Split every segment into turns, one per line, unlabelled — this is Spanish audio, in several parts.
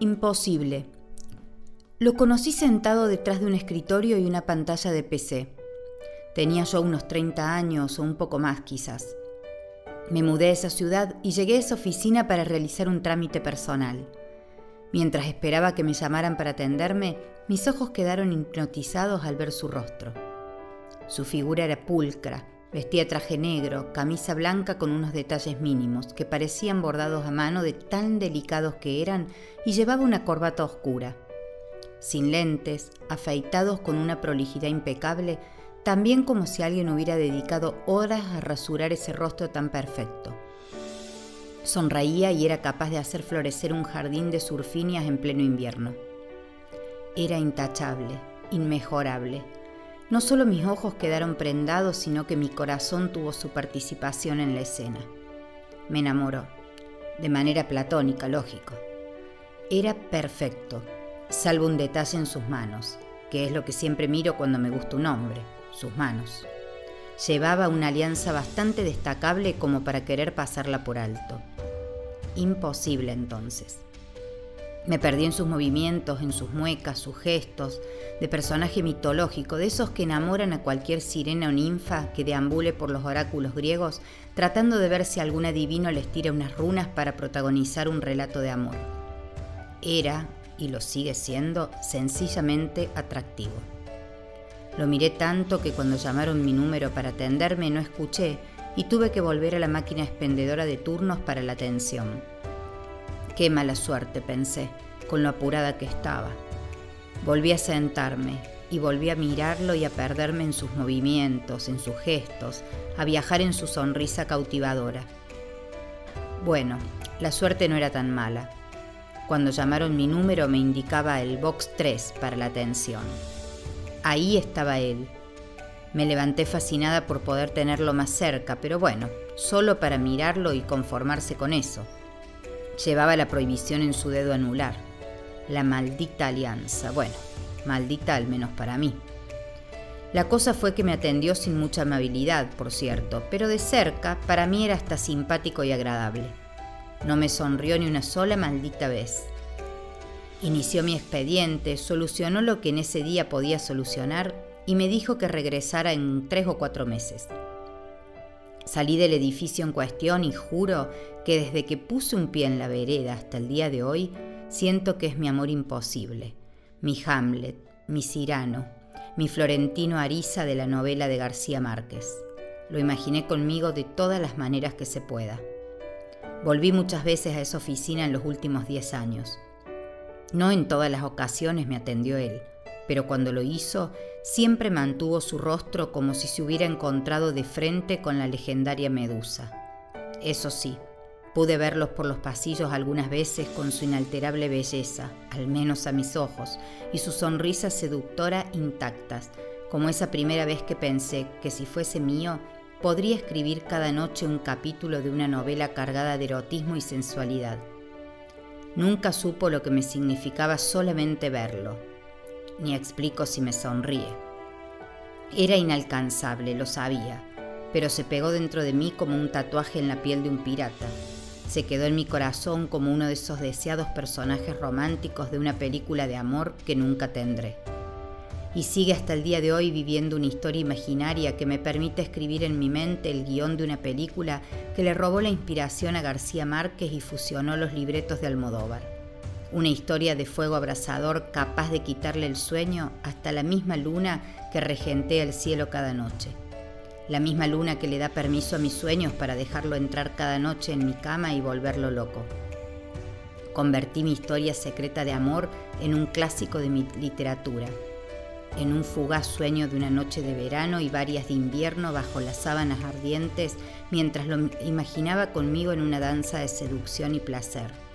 Imposible. Lo conocí sentado detrás de un escritorio y una pantalla de PC. Tenía yo unos 30 años o un poco más quizás. Me mudé a esa ciudad y llegué a esa oficina para realizar un trámite personal. Mientras esperaba que me llamaran para atenderme, mis ojos quedaron hipnotizados al ver su rostro. Su figura era pulcra, Vestía traje negro, camisa blanca con unos detalles mínimos que parecían bordados a mano de tan delicados que eran y llevaba una corbata oscura. Sin lentes, afeitados con una prolijidad impecable, también como si alguien hubiera dedicado horas a rasurar ese rostro tan perfecto. Sonreía y era capaz de hacer florecer un jardín de surfinias en pleno invierno. Era intachable, inmejorable, no solo mis ojos quedaron prendados, sino que mi corazón tuvo su participación en la escena. Me enamoró, de manera platónica, lógico. Era perfecto, salvo un detalle en sus manos, que es lo que siempre miro cuando me gusta un hombre, sus manos. Llevaba una alianza bastante destacable como para querer pasarla por alto. Imposible entonces. Me perdí en sus movimientos, en sus muecas, sus gestos, de personaje mitológico, de esos que enamoran a cualquier sirena o ninfa que deambule por los oráculos griegos, tratando de ver si algún adivino les tira unas runas para protagonizar un relato de amor. Era, y lo sigue siendo, sencillamente atractivo. Lo miré tanto que cuando llamaron mi número para atenderme no escuché y tuve que volver a la máquina expendedora de turnos para la atención. Qué mala suerte, pensé, con lo apurada que estaba. Volví a sentarme y volví a mirarlo y a perderme en sus movimientos, en sus gestos, a viajar en su sonrisa cautivadora. Bueno, la suerte no era tan mala. Cuando llamaron mi número me indicaba el box 3 para la atención. Ahí estaba él. Me levanté fascinada por poder tenerlo más cerca, pero bueno, solo para mirarlo y conformarse con eso. Llevaba la prohibición en su dedo anular. La maldita alianza. Bueno, maldita al menos para mí. La cosa fue que me atendió sin mucha amabilidad, por cierto, pero de cerca para mí era hasta simpático y agradable. No me sonrió ni una sola maldita vez. Inició mi expediente, solucionó lo que en ese día podía solucionar y me dijo que regresara en tres o cuatro meses. Salí del edificio en cuestión y juro que desde que puse un pie en la vereda hasta el día de hoy, siento que es mi amor imposible, mi Hamlet, mi Cirano, mi Florentino Ariza de la novela de García Márquez. Lo imaginé conmigo de todas las maneras que se pueda. Volví muchas veces a esa oficina en los últimos diez años. No en todas las ocasiones me atendió él, pero cuando lo hizo, siempre mantuvo su rostro como si se hubiera encontrado de frente con la legendaria Medusa. Eso sí, pude verlos por los pasillos algunas veces con su inalterable belleza, al menos a mis ojos, y su sonrisa seductora intactas, como esa primera vez que pensé que si fuese mío, podría escribir cada noche un capítulo de una novela cargada de erotismo y sensualidad. Nunca supo lo que me significaba solamente verlo, ni explico si me sonríe. Era inalcanzable, lo sabía, pero se pegó dentro de mí como un tatuaje en la piel de un pirata. Se quedó en mi corazón como uno de esos deseados personajes románticos de una película de amor que nunca tendré. Y sigue hasta el día de hoy viviendo una historia imaginaria que me permite escribir en mi mente el guion de una película que le robó la inspiración a García Márquez y fusionó los libretos de Almodóvar una historia de fuego abrasador capaz de quitarle el sueño hasta la misma luna que regentea el cielo cada noche. La misma luna que le da permiso a mis sueños para dejarlo entrar cada noche en mi cama y volverlo loco. Convertí mi historia secreta de amor en un clásico de mi literatura, en un fugaz sueño de una noche de verano y varias de invierno bajo las sábanas ardientes mientras lo imaginaba conmigo en una danza de seducción y placer.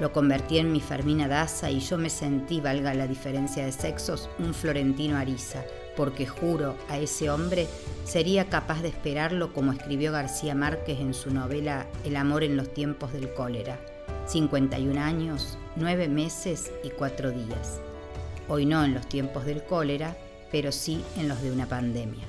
Lo convertí en mi Fermina Daza y yo me sentí, valga la diferencia de sexos, un florentino Ariza, porque juro a ese hombre sería capaz de esperarlo como escribió García Márquez en su novela El amor en los tiempos del cólera. 51 años, 9 meses y 4 días. Hoy no en los tiempos del cólera, pero sí en los de una pandemia.